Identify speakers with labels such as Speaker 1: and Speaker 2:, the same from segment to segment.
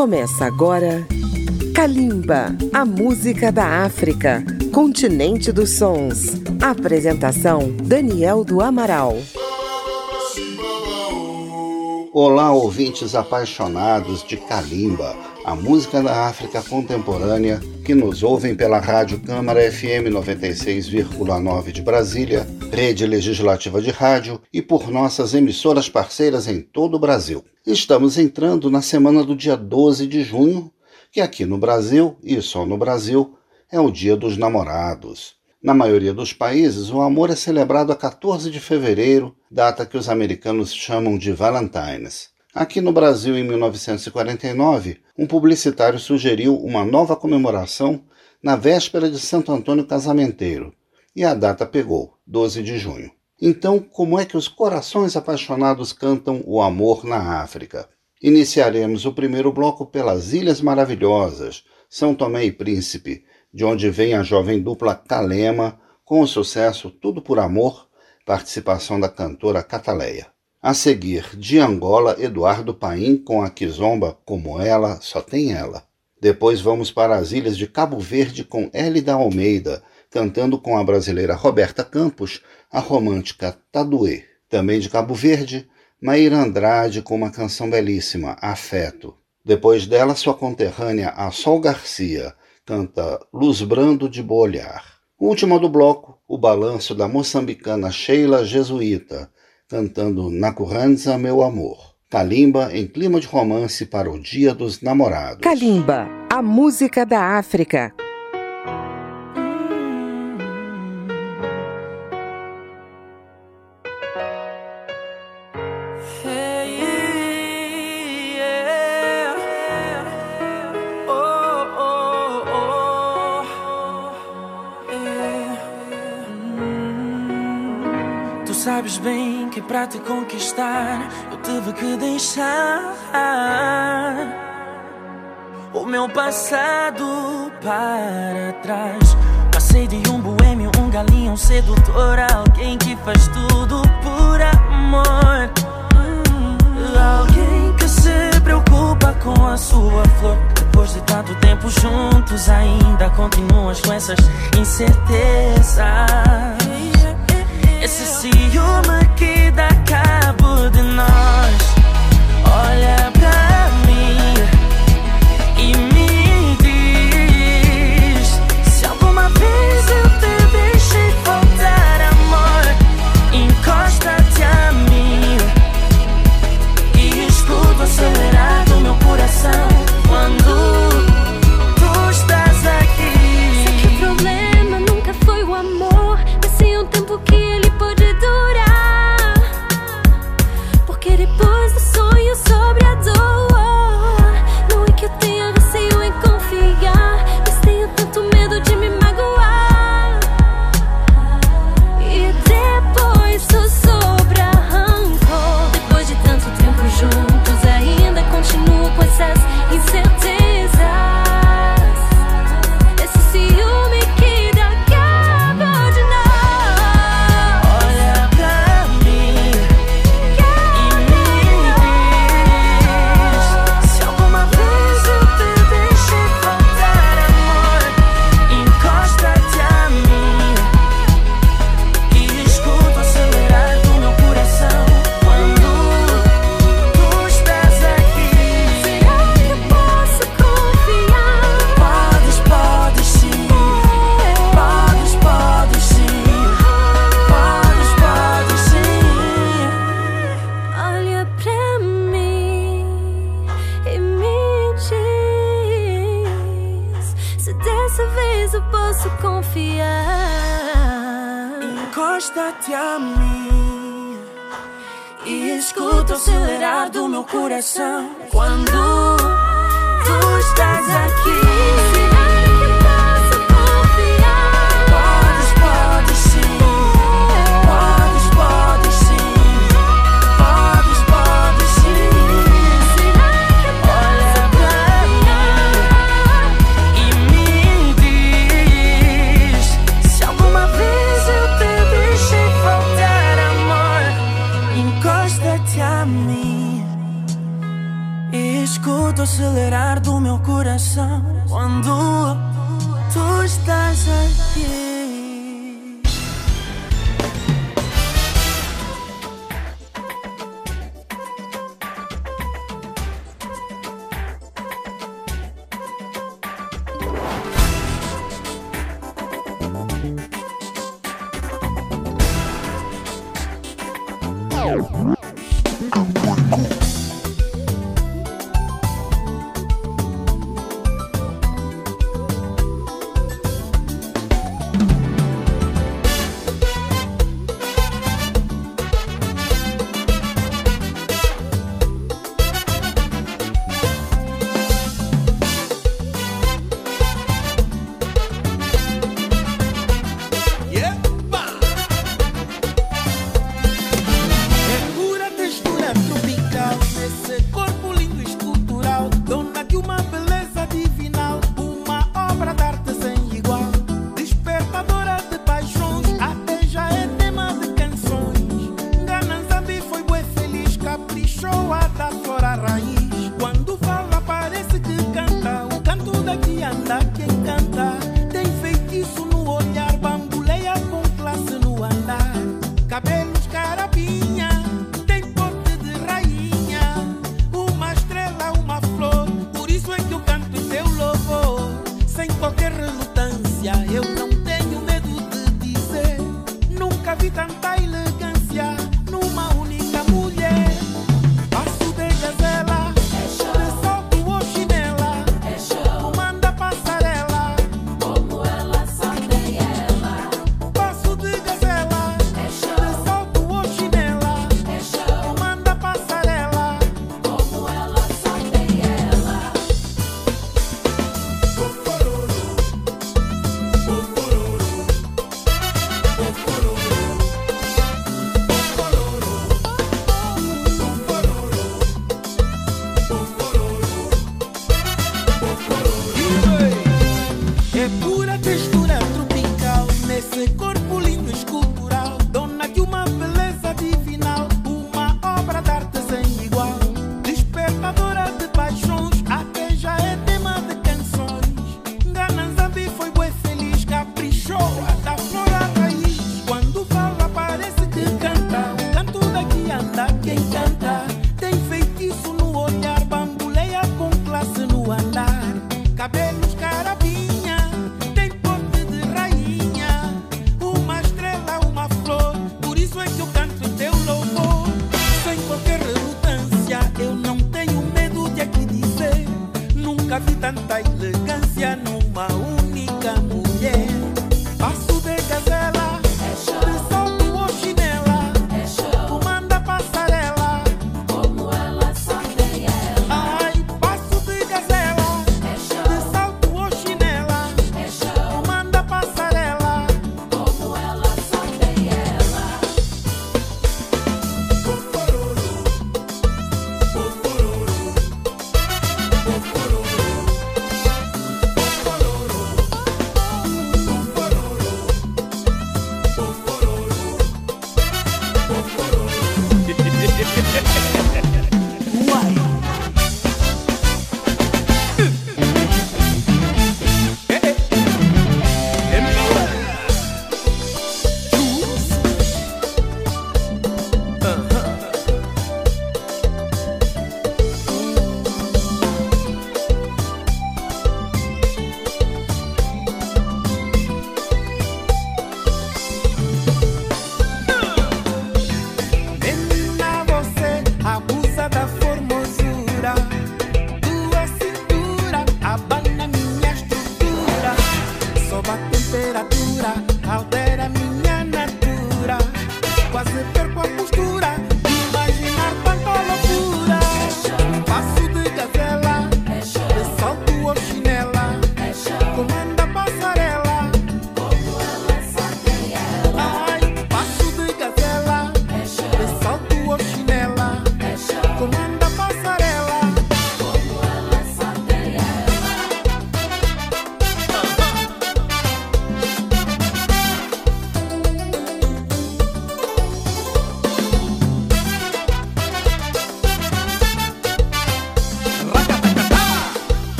Speaker 1: Começa agora Kalimba, a música da África, continente dos sons. Apresentação Daniel do Amaral.
Speaker 2: Olá, ouvintes apaixonados de Kalimba, a música da África contemporânea que nos ouvem pela Rádio Câmara FM 96,9 de Brasília, rede legislativa de rádio e por nossas emissoras parceiras em todo o Brasil. Estamos entrando na semana do dia 12 de junho, que aqui no Brasil, e só no Brasil, é o Dia dos Namorados. Na maioria dos países, o amor é celebrado a 14 de fevereiro, data que os americanos chamam de Valentine's. Aqui no Brasil, em 1949, um publicitário sugeriu uma nova comemoração na véspera de Santo Antônio Casamenteiro, e a data pegou, 12 de junho. Então, como é que os corações apaixonados cantam o amor na África? Iniciaremos o primeiro bloco pelas Ilhas Maravilhosas, São Tomé e Príncipe, de onde vem a jovem dupla Calema, com o sucesso Tudo por Amor, participação da cantora Cataleia. A seguir, de Angola, Eduardo Paim com a Kizomba Como Ela, Só Tem Ela. Depois vamos para as ilhas de Cabo Verde com Elida Almeida, cantando com a brasileira Roberta Campos a romântica Taduê. Também de Cabo Verde, Maíra Andrade com uma canção belíssima, Afeto. Depois dela, sua conterrânea, a Sol Garcia, canta Luz Brando de Bolhar. Última do bloco, o balanço da moçambicana Sheila Jesuíta, cantando Na Curranza Meu Amor. Kalimba em clima de romance para o Dia dos Namorados.
Speaker 1: Kalimba, a música da África.
Speaker 3: Para te conquistar eu tive que deixar o meu passado para trás. Passei de um boêmio, um galinho, um sedutor, alguém que faz tudo por amor. Alguém que se preocupa com a sua flor. Depois de tanto tempo juntos, ainda continuas com essas incertezas. Esse ciúme que dá cabo de nós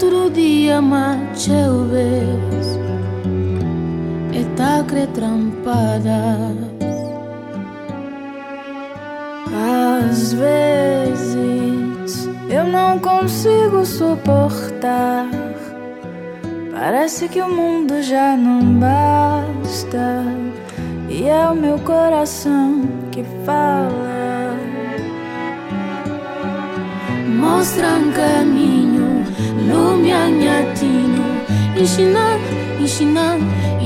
Speaker 4: É que
Speaker 5: todo dia mate o vez É tá cre trampada. Às vezes eu não consigo suportar. Parece que o mundo já não basta. E é o meu coração que fala. Mostra um caminho, nomyanyatino ensina ensina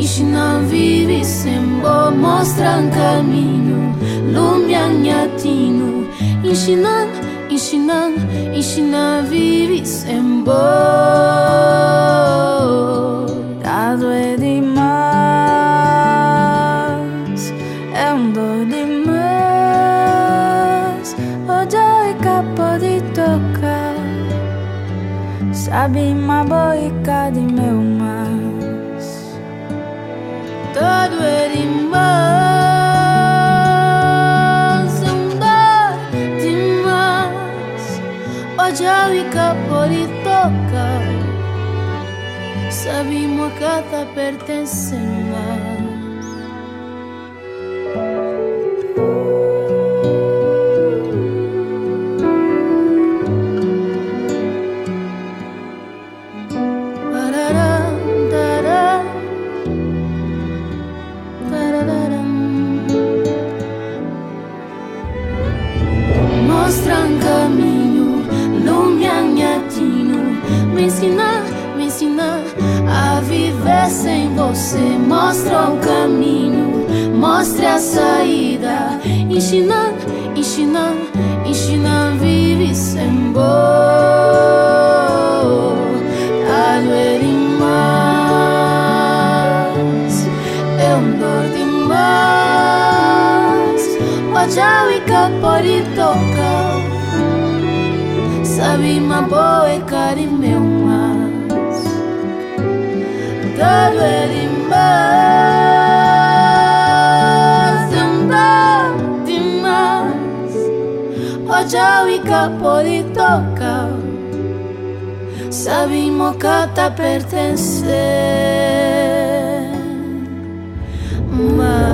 Speaker 5: ensina vive sembo mostra um caminho lumyanyatino ensina ensina ensina vive sembo. Abima boica de meu mas Todo erimão por e toca Sabimo que pertencendo você mostra o caminho, mostra a saída. Ensina, ensina, ensinan, vive sem bom. Alverim é mais, é um dor demais.
Speaker 6: Olha o icaporito sabe uma boa e carimeu. Dad Ready. É
Speaker 7: Državi ka politoka Sabimo kata pertence Ma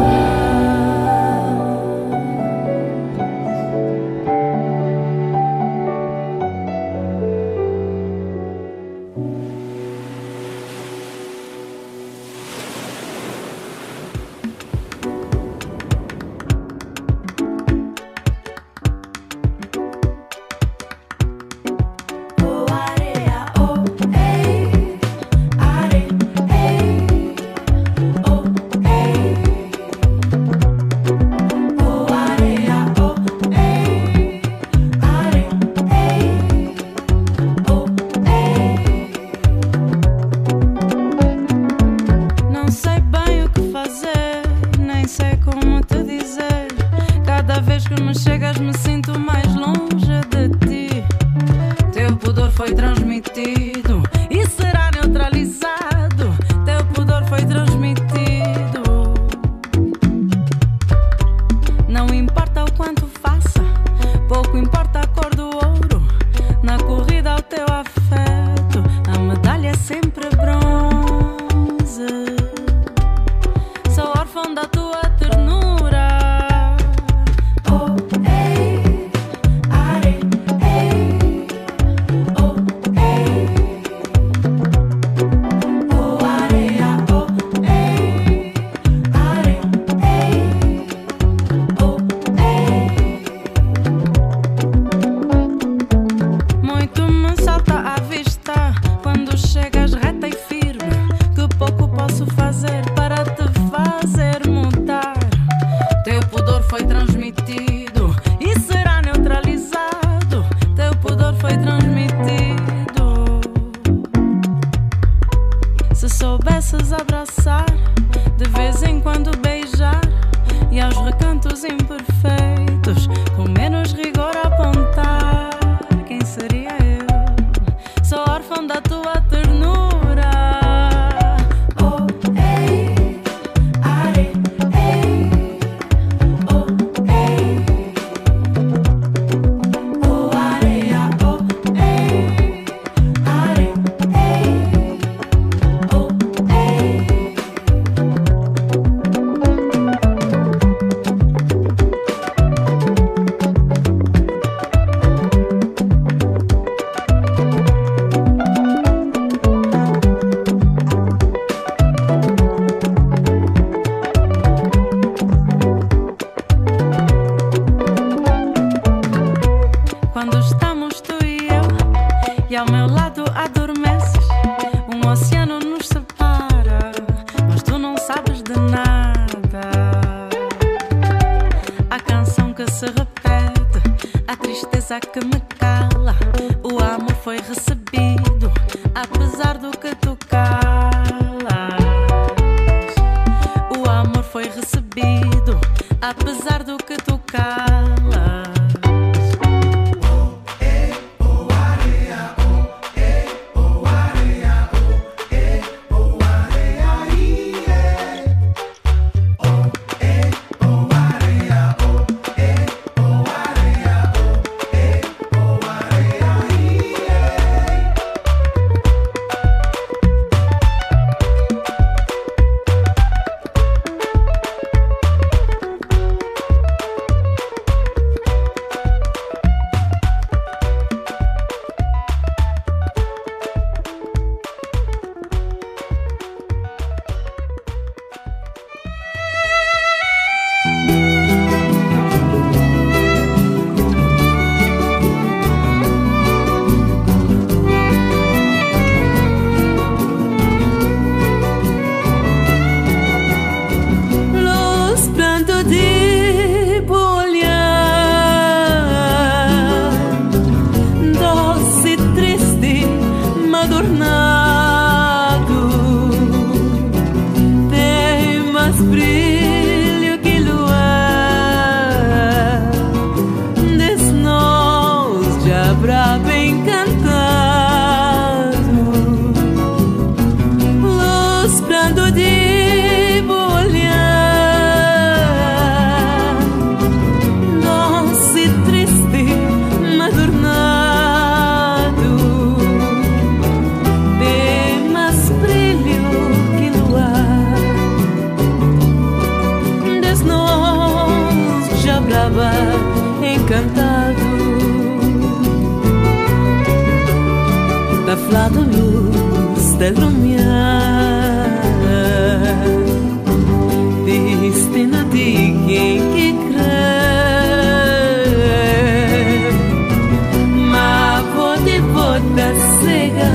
Speaker 7: cega,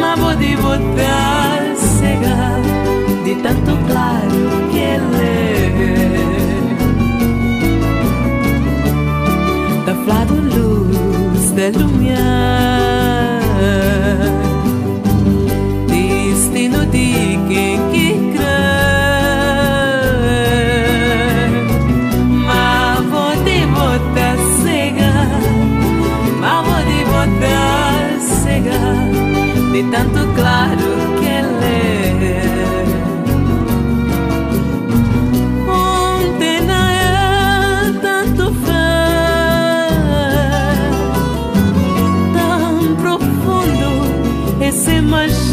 Speaker 7: mas vou de botar cega de tanto claro que ele é. Da flor luz de lumiar. de tanto claro que lê. Ontem não é tanto fé, tão profundo esse magia.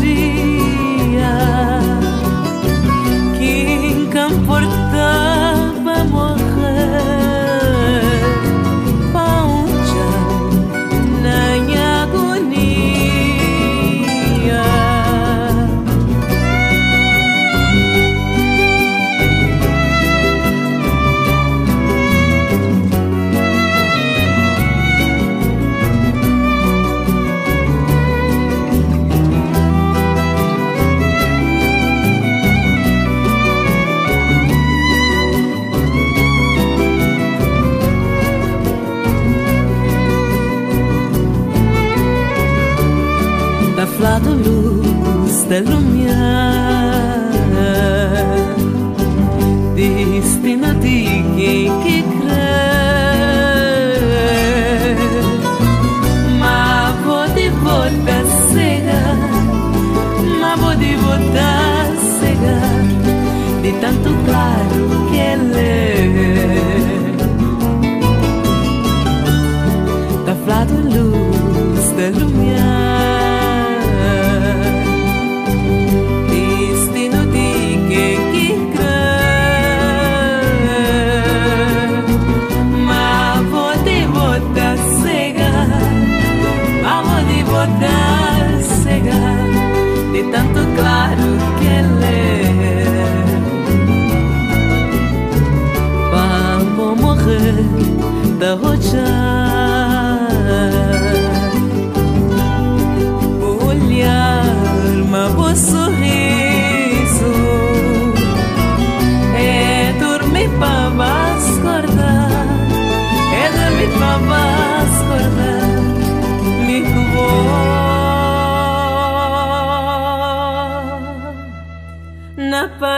Speaker 7: tanto claro que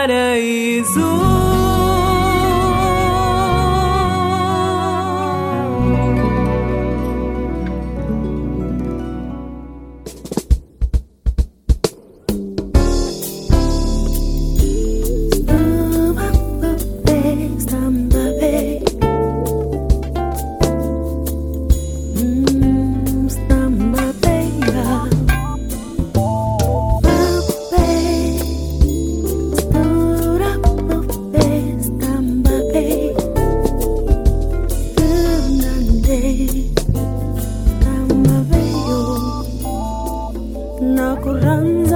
Speaker 7: đây du favor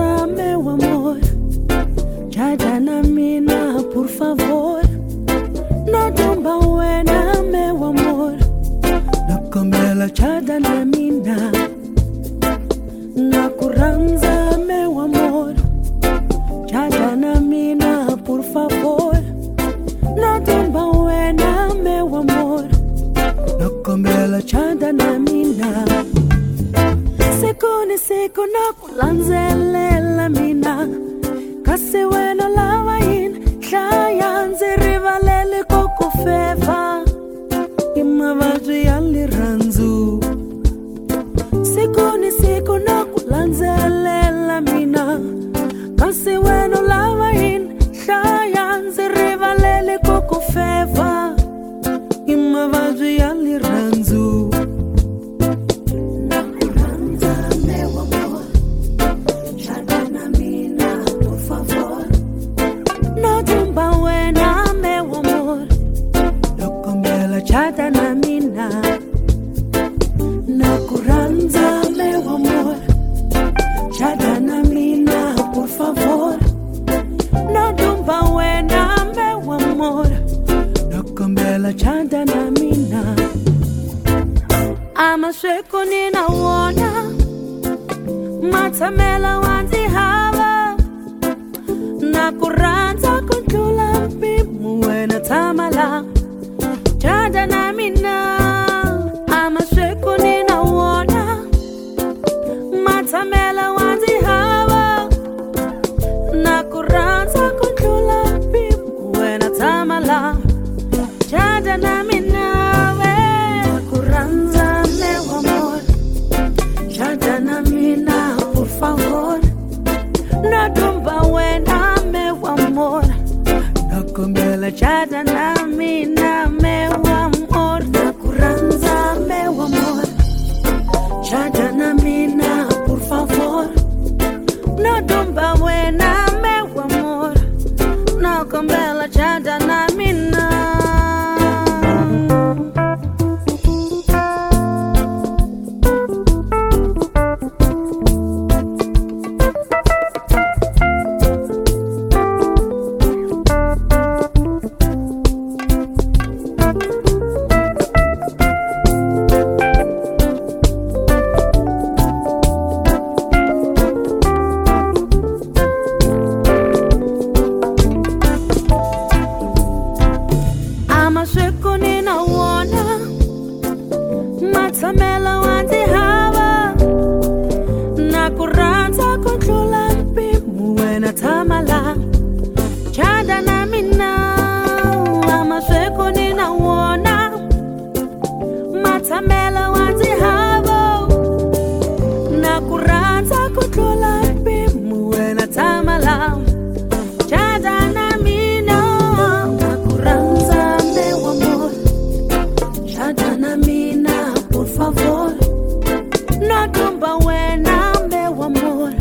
Speaker 7: wena meu amor,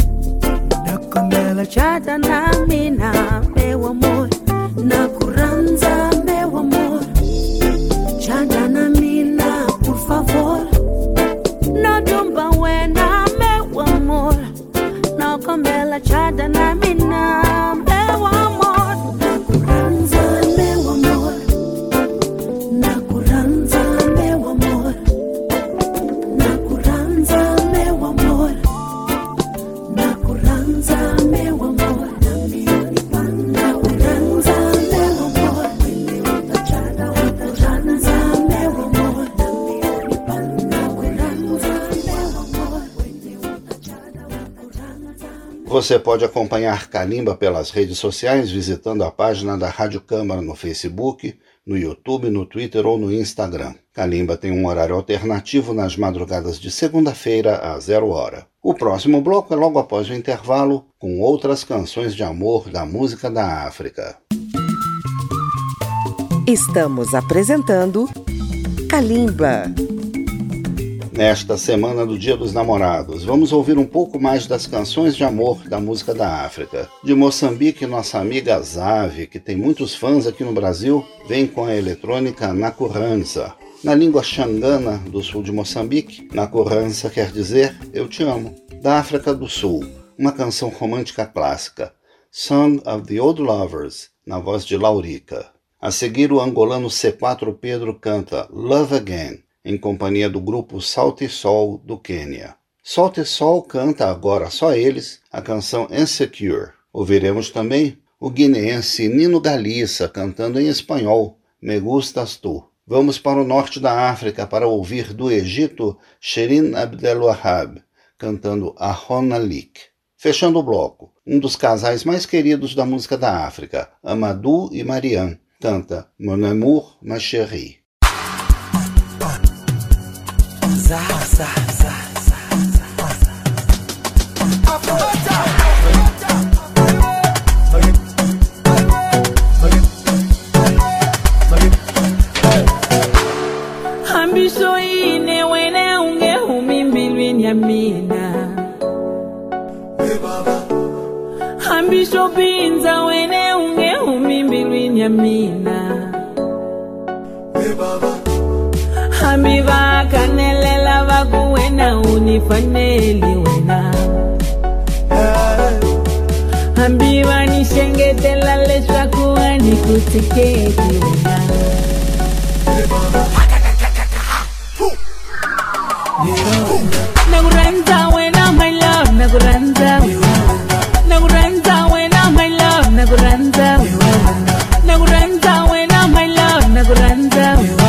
Speaker 7: nakomela chata nami na meu
Speaker 8: amor
Speaker 2: Você pode acompanhar Calimba pelas redes sociais visitando a página da Rádio Câmara no Facebook, no YouTube, no Twitter ou no Instagram. Calimba tem um horário alternativo nas madrugadas de segunda-feira a zero hora. O próximo bloco é logo após o intervalo, com outras canções de amor da música da África.
Speaker 1: Estamos apresentando Kalimba.
Speaker 2: Nesta semana do Dia dos Namorados, vamos ouvir um pouco mais das canções de amor da música da África. De Moçambique, nossa amiga Zave, que tem muitos fãs aqui no Brasil, vem com a eletrônica Nakuranza. Na língua xangana do sul de Moçambique, Nakuranza quer dizer Eu Te Amo. Da África do Sul, uma canção romântica clássica, Song of the Old Lovers, na voz de Laurica. A seguir, o angolano C4 Pedro canta Love Again, em companhia do grupo Salt e Sol do Quênia. Salt e Sol canta agora só eles a canção Insecure. Ouviremos também o guineense Nino Galissa cantando em espanhol Me Gustas Tu. Vamos para o norte da África para ouvir do Egito Sherin Abdelwahab cantando Ahona Lik. Fechando o bloco, um dos casais mais queridos da música da África, Amadou e Marianne, canta Mon amour, ma chérie.
Speaker 9: Hambisho ine wene unge humimbilwini ya mina. Hambisho pinza wene unge humimbilwini ya mina sana unifanye liwena ambiwa nishengetelaleshwa kuwa nikutike liwe na. Nakuranza wena my love my love wena my love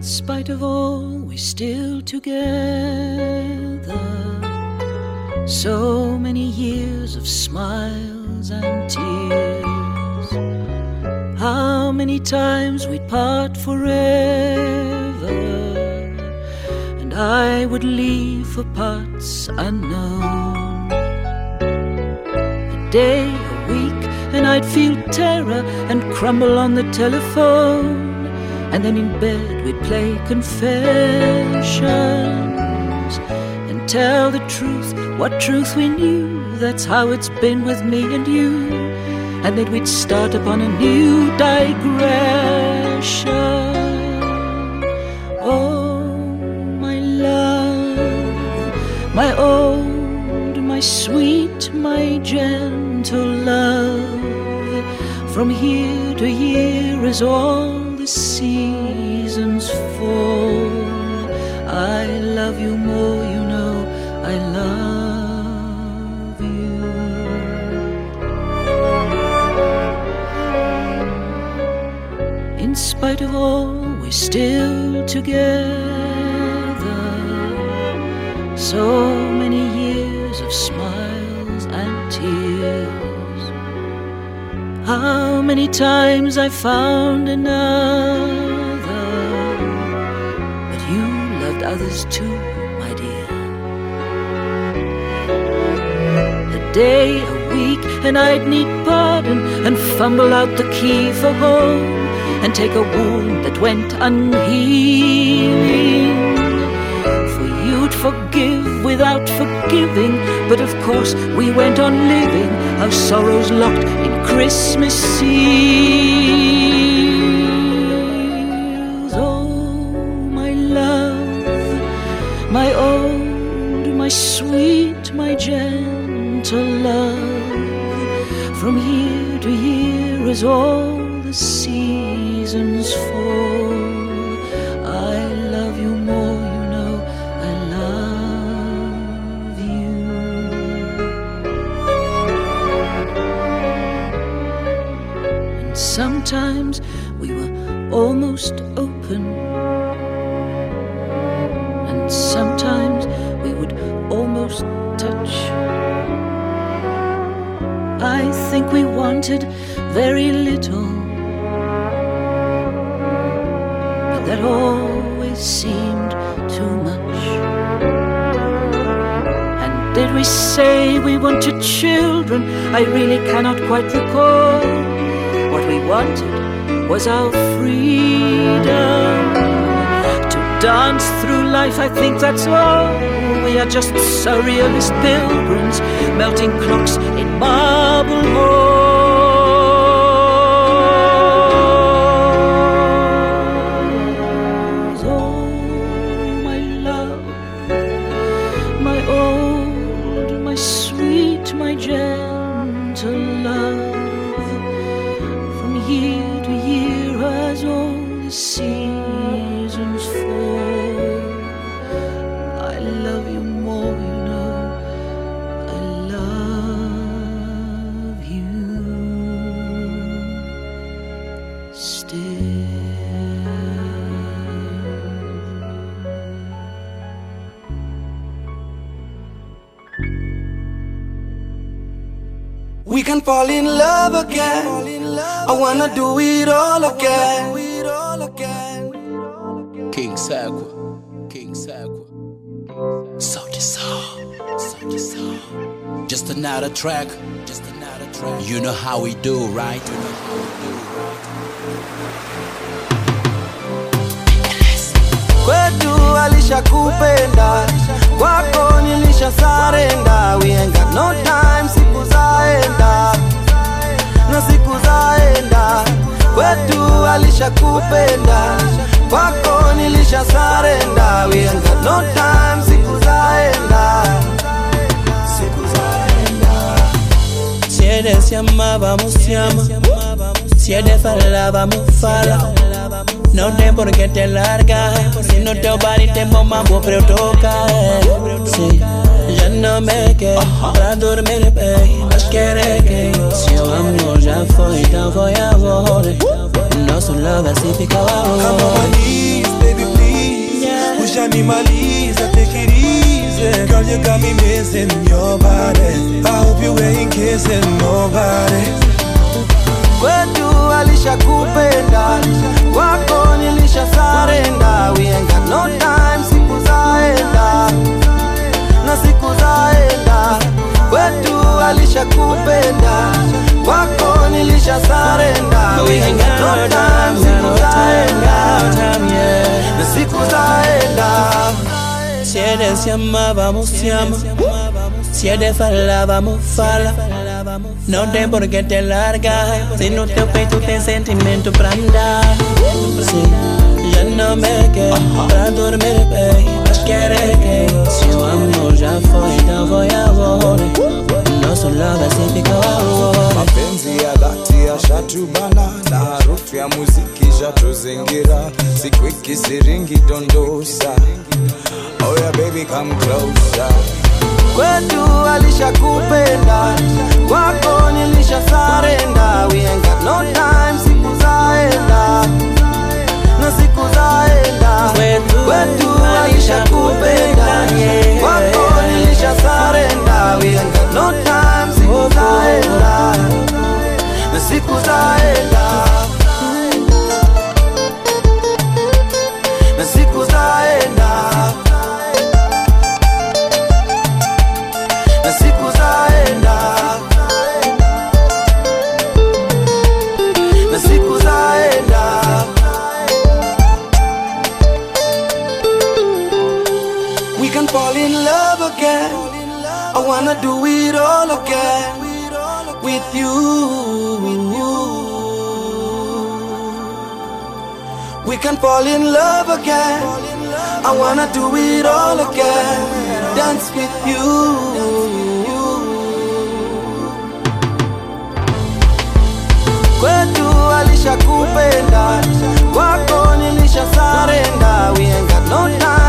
Speaker 9: In spite of all, we're still together. So many years of smiles and tears. How many times we'd part forever, and I would leave for parts unknown. A day, a week, and I'd feel terror and crumble on the telephone. And then in bed we'd play confessions and tell the truth, what truth we knew. That's how it's been with me and you. And then we'd start upon a new digression. Oh, my love, my old, my sweet, my gentle love. From year to year, as all the seasons love you more, you know, I love you. In spite of all, we're still together. So many years of smiles and tears. How many times I found another, but you loved others too, day, a week, and I'd need pardon and fumble out the key for home and take a wound that went unhealing. For you'd forgive without forgiving, but of course we went on living our sorrows locked in Christmas seals. Gentle love. From year to year, as all the seasons fall, I love you more, you know, I love you. And sometimes we were almost think we wanted very little, but that always seemed too much. And did we say we wanted children? I really cannot quite recall. What we wanted was our freedom to dance through life. I think that's all. We are just surrealist pilgrims, melting clocks in Oh, my love, my old, my sweet, my gentle love. From year to year, as all the seasons fall
Speaker 8: in love again. I wanna do it all again.
Speaker 10: King Sakwa, King Sakwa. Sauti Sol, Sauti Sol. Just another track, just another track. You know how we do, right? You know how we do,
Speaker 8: kwetu alishakupenda kwako nilisha sarenda we ain't got no time siku zaenda na siku zaenda kwetu alishakupenda kwako nilisha sarenda we got no time siku zaenda siku zaenda
Speaker 11: Si eres llama, vamos llama. Si eres fala, vamos fala. No tem por qué te larga. Si no te vale, te mambo, pero toca. Sí, ya no me quedo pra dormir bem. Querer que seu amor já foi, então foi agora. Nosso love assim fica
Speaker 12: Come on my
Speaker 11: agora.
Speaker 12: knees, baby, please. Push animaliza, take it easy. Girl, you got me missing your body. I hope you ain't kissing nobody.
Speaker 8: kwetu alishakupenda kwako se amábamos, se ama.
Speaker 11: Si eres fala, vamos fala. No te por qué te largas. Si no te ofrece tu sentimiento para andar. Sí, ya no me quedo para dormir, baby. Mas querer que su amor ya fue, ya voy a volver. No solo basi ficou a
Speaker 12: mapenzi ya dhati ya shatubana na harufu ya ishatuzingira siku ikisiringi dondosa. Oh yeah, baby come closer.
Speaker 8: Kwetu alishakupenda kwako nilisha sarenda. We ain't got no time siku zaenda. Na siku zaenda.
Speaker 11: Kwetu
Speaker 8: alishakupenda kwako nilisha sarenda. We ain't got no time siku zaenda. Na siku zaenda again. I wanna do it all again with you. We can fall in love again. I wanna do it all again. Dance with you. Kwetu alishakupenda kwako nilisha sarenda. We ain't got no time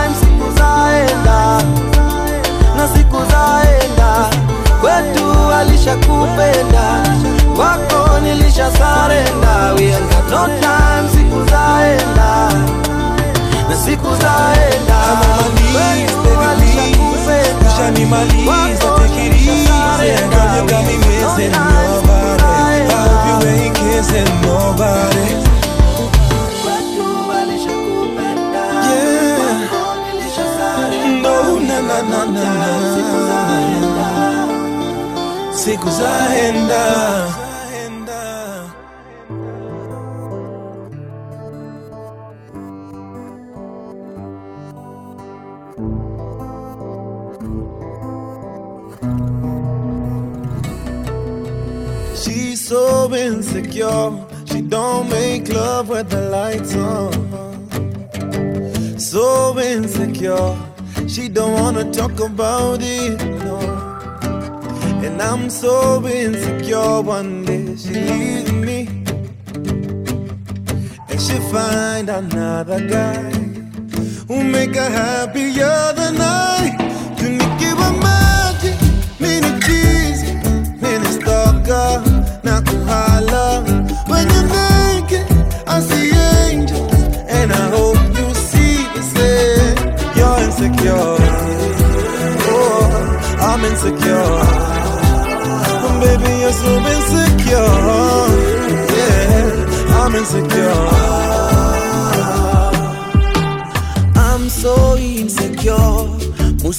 Speaker 8: siku zaenda, kwetu alishakupenda, kwako nilisha sarenda. We ain't got no time, siku zaenda. Na siku zaenda,
Speaker 12: kwetu na na na na Siku zaenda. She's so insecure. She don't make love with the lights on. So insecure. She don't wanna talk about it. And I'm so insecure. One day she leaves me. And she find another guy who make her happier than I. Tunikiwa maji, mini cheese, mini stalker, na kuhala. When you're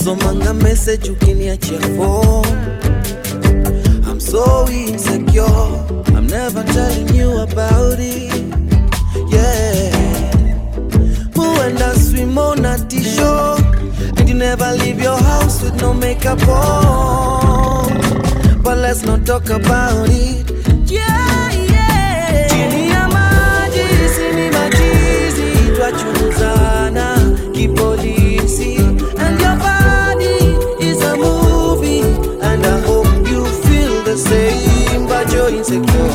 Speaker 12: I'm so insecure.
Speaker 8: musomanga message ukiniachia phone. I'm so insecure. I'm never telling you about it. Yeah. Muenda swim on a t-shirt. And you never leave your house with no makeup on. But let's not talk about it. Yeah insecure.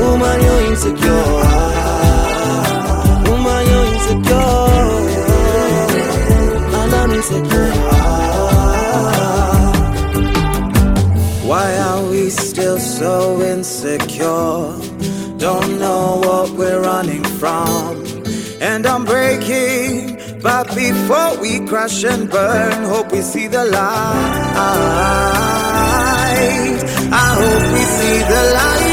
Speaker 8: Woman, you're insecure. Woman, you're insecure. And I'm insecure. Why are we still so insecure? Don't know what we're running from. And I'm breaking But before we crash and burn Hope we see the light I hope we see the light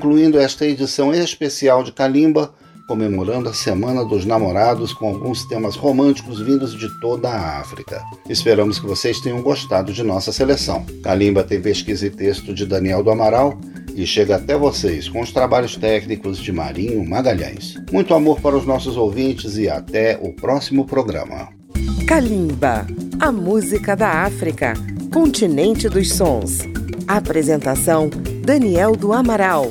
Speaker 2: concluindo esta edição especial de Kalimba, comemorando a Semana dos Namorados com alguns temas românticos vindos de toda a África. Esperamos que vocês tenham gostado de nossa seleção. Kalimba tem pesquisa e texto de Daniel do Amaral e chega até vocês com os trabalhos técnicos de Marinho Magalhães. Muito amor para os nossos ouvintes e até o próximo programa.
Speaker 1: Kalimba, a música da África, continente dos sons. Apresentação Daniel do Amaral.